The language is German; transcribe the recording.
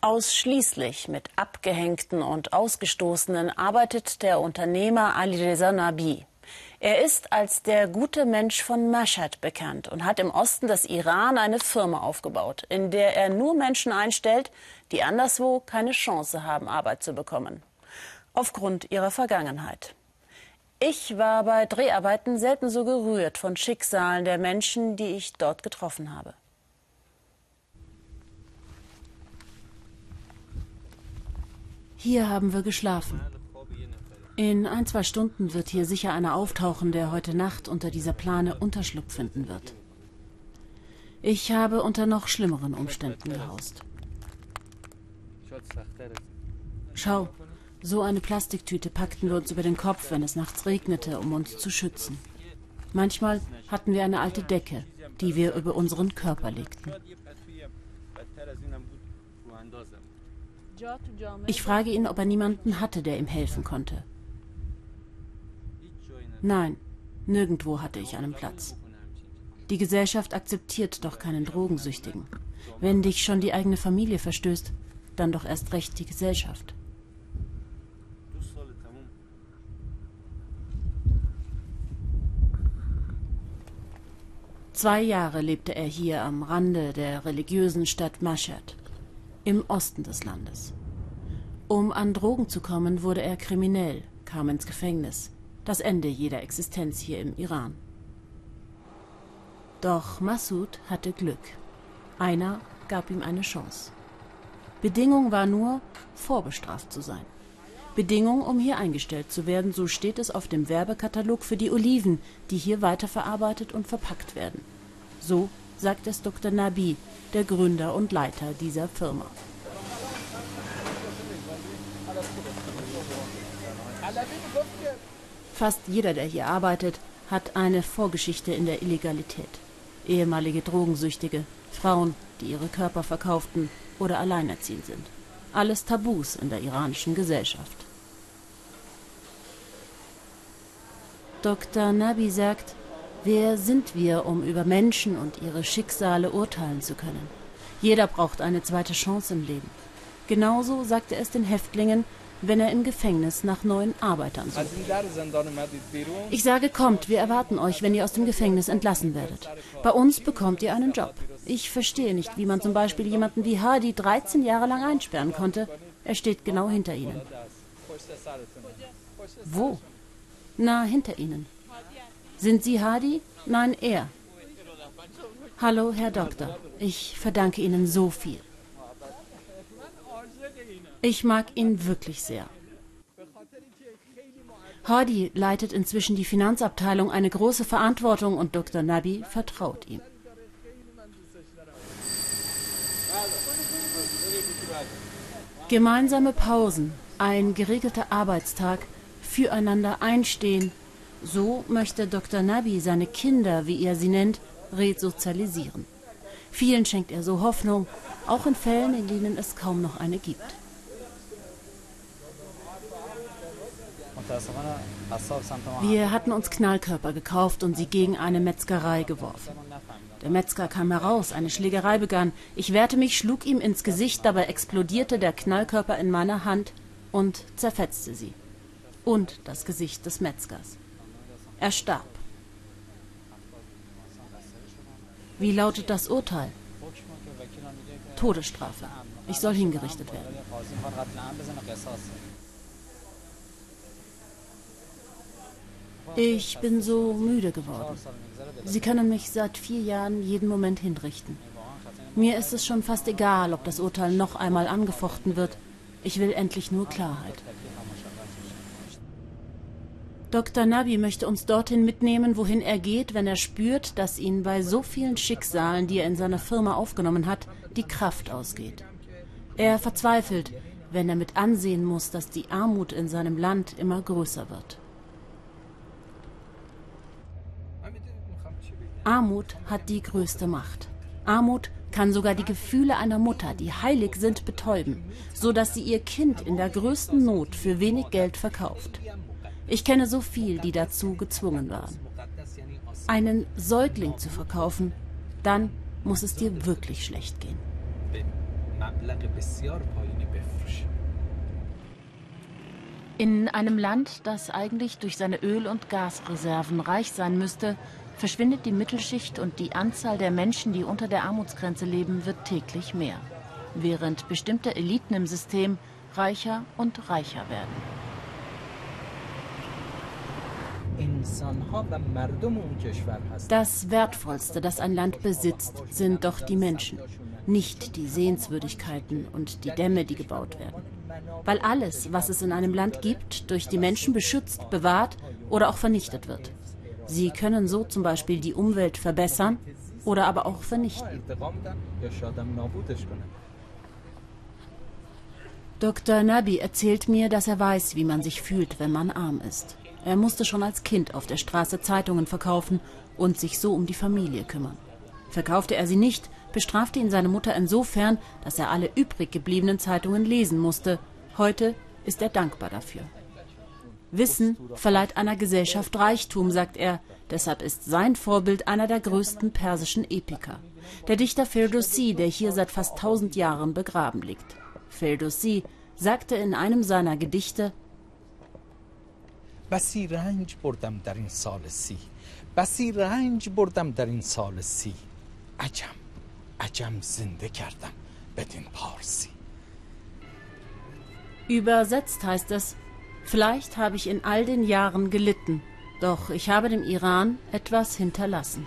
Ausschließlich mit Abgehängten und Ausgestoßenen arbeitet der Unternehmer Alireza Nabi. Er ist als der gute Mensch von Mashhad bekannt und hat im Osten des Iran eine Firma aufgebaut, in der er nur Menschen einstellt, die anderswo keine Chance haben, Arbeit zu bekommen. Aufgrund ihrer Vergangenheit. Ich war bei Dreharbeiten selten so gerührt von Schicksalen der Menschen, die ich dort getroffen habe. Hier haben wir geschlafen. In ein, zwei Stunden wird hier sicher einer auftauchen, der heute Nacht unter dieser Plane Unterschlupf finden wird. Ich habe unter noch schlimmeren Umständen gehaust. Schau, so eine Plastiktüte packten wir uns über den Kopf, wenn es nachts regnete, um uns zu schützen. Manchmal hatten wir eine alte Decke, die wir über unseren Körper legten. Ich frage ihn, ob er niemanden hatte, der ihm helfen konnte. Nein, nirgendwo hatte ich einen Platz. Die Gesellschaft akzeptiert doch keinen Drogensüchtigen. Wenn dich schon die eigene Familie verstößt, dann doch erst recht die Gesellschaft. Zwei Jahre lebte er hier am Rande der religiösen Stadt Mashhad, im Osten des Landes. Um an Drogen zu kommen, wurde er kriminell, kam ins Gefängnis, das Ende jeder Existenz hier im Iran. Doch Massoud hatte Glück. Einer gab ihm eine Chance. Bedingung war nur, vorbestraft zu sein. Bedingung, um hier eingestellt zu werden, so steht es auf dem Werbekatalog für die Oliven, die hier weiterverarbeitet und verpackt werden. So sagt es Dr. Nabi, der Gründer und Leiter dieser Firma. Fast jeder, der hier arbeitet, hat eine Vorgeschichte in der Illegalität. Ehemalige Drogensüchtige, Frauen, die ihre Körper verkauften oder alleinerziehend sind. Alles Tabus in der iranischen Gesellschaft. Dr. Nabi sagt, wer sind wir, um über Menschen und ihre Schicksale urteilen zu können? Jeder braucht eine zweite Chance im Leben. Genauso sagt er es den Häftlingen, wenn er im Gefängnis nach neuen Arbeitern sucht. Ich sage, kommt, wir erwarten euch, wenn ihr aus dem Gefängnis entlassen werdet. Bei uns bekommt ihr einen Job. Ich verstehe nicht, wie man zum Beispiel jemanden wie Hadi 13 Jahre lang einsperren konnte. Er steht genau hinter ihnen. Wo? Na, hinter ihnen. Sind Sie Hadi? Nein, er. Hallo, Herr Doktor. Ich verdanke Ihnen so viel. Ich mag ihn wirklich sehr. Hardy leitet inzwischen die Finanzabteilung, eine große Verantwortung und Dr. Nabi vertraut ihm. Gemeinsame Pausen, ein geregelter Arbeitstag, füreinander einstehen, so möchte Dr. Nabi seine Kinder, wie er sie nennt, resozialisieren. Vielen schenkt er so Hoffnung, auch in Fällen, in denen es kaum noch eine gibt. Wir hatten uns Knallkörper gekauft und sie gegen eine Metzgerei geworfen. Der Metzger kam heraus, eine Schlägerei begann. Ich wehrte mich, schlug ihm ins Gesicht, dabei explodierte der Knallkörper in meiner Hand und zerfetzte sie. Und das Gesicht des Metzgers. Er starb. Wie lautet das Urteil? Todesstrafe. Ich soll hingerichtet werden. Ich bin so müde geworden. Sie können mich seit vier Jahren jeden Moment hinrichten. Mir ist es schon fast egal, ob das Urteil noch einmal angefochten wird. Ich will endlich nur Klarheit. Dr. Nabi möchte uns dorthin mitnehmen, wohin er geht, wenn er spürt, dass ihn bei so vielen Schicksalen, die er in seiner Firma aufgenommen hat, die Kraft ausgeht. Er verzweifelt, wenn er mit ansehen muss, dass die Armut in seinem Land immer größer wird. Armut hat die größte Macht. Armut kann sogar die Gefühle einer Mutter, die heilig sind, betäuben, so dass sie ihr Kind in der größten Not für wenig Geld verkauft. Ich kenne so viel, die dazu gezwungen waren. Einen Säugling zu verkaufen, dann muss es dir wirklich schlecht gehen. In einem Land, das eigentlich durch seine Öl- und Gasreserven reich sein müsste, verschwindet die Mittelschicht und die Anzahl der Menschen, die unter der Armutsgrenze leben, wird täglich mehr, während bestimmte Eliten im System reicher und reicher werden. Das Wertvollste, das ein Land besitzt, sind doch die Menschen, nicht die Sehenswürdigkeiten und die Dämme, die gebaut werden. Weil alles, was es in einem Land gibt, durch die Menschen beschützt, bewahrt oder auch vernichtet wird. Sie können so zum Beispiel die Umwelt verbessern oder aber auch vernichten. Dr. Nabi erzählt mir, dass er weiß, wie man sich fühlt, wenn man arm ist. Er musste schon als Kind auf der Straße Zeitungen verkaufen und sich so um die Familie kümmern. Verkaufte er sie nicht, bestrafte ihn seine Mutter insofern, dass er alle übrig gebliebenen Zeitungen lesen musste. Heute ist er dankbar dafür. Wissen verleiht einer Gesellschaft Reichtum, sagt er. Deshalb ist sein Vorbild einer der größten persischen Epiker. Der Dichter Ferdowsi, der hier seit fast tausend Jahren begraben liegt. Ferdowsi sagte in einem seiner Gedichte بسی رنج بردم در این سال سی بسی رنج بردم در این سال سی عجم عجم زنده کردم بدین پارسی Übersetzt heißt es, vielleicht habe ich in all den Jahren gelitten, doch ich habe dem Iran etwas hinterlassen.